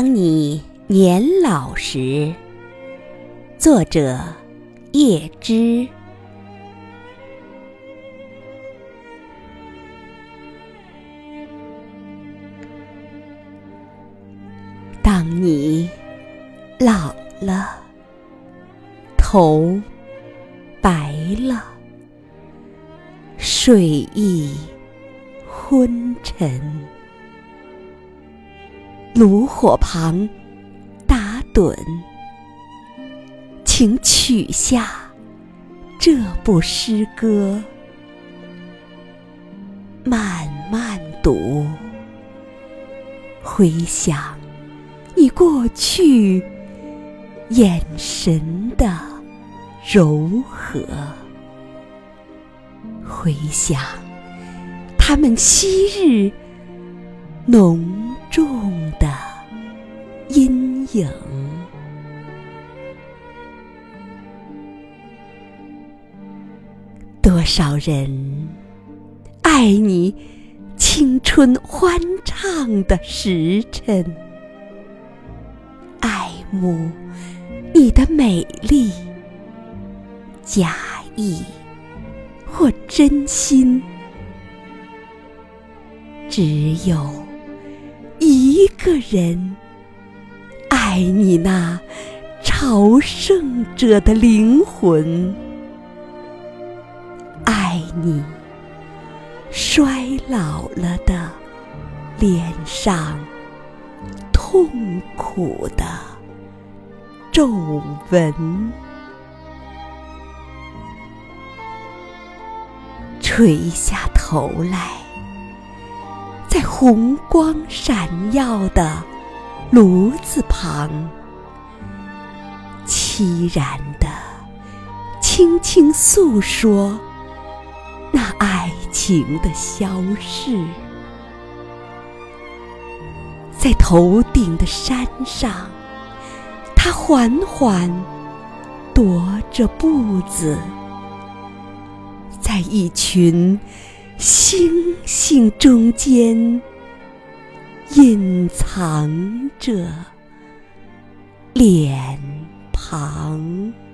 当你年老时，作者叶芝。当你老了，头白了，睡意昏沉。炉火旁打盹，请取下这部诗歌，慢慢读，回想你过去眼神的柔和，回想他们昔日浓。重的影，多少人爱你青春欢畅的时辰，爱慕你的美丽，假意或真心，只有。一个人爱你那朝圣者的灵魂，爱你衰老了的脸上痛苦的皱纹，垂下头来。在红光闪耀的炉子旁，凄然的轻轻诉说那爱情的消逝。在头顶的山上，他缓缓踱着步子，在一群。星星中间隐藏着脸庞。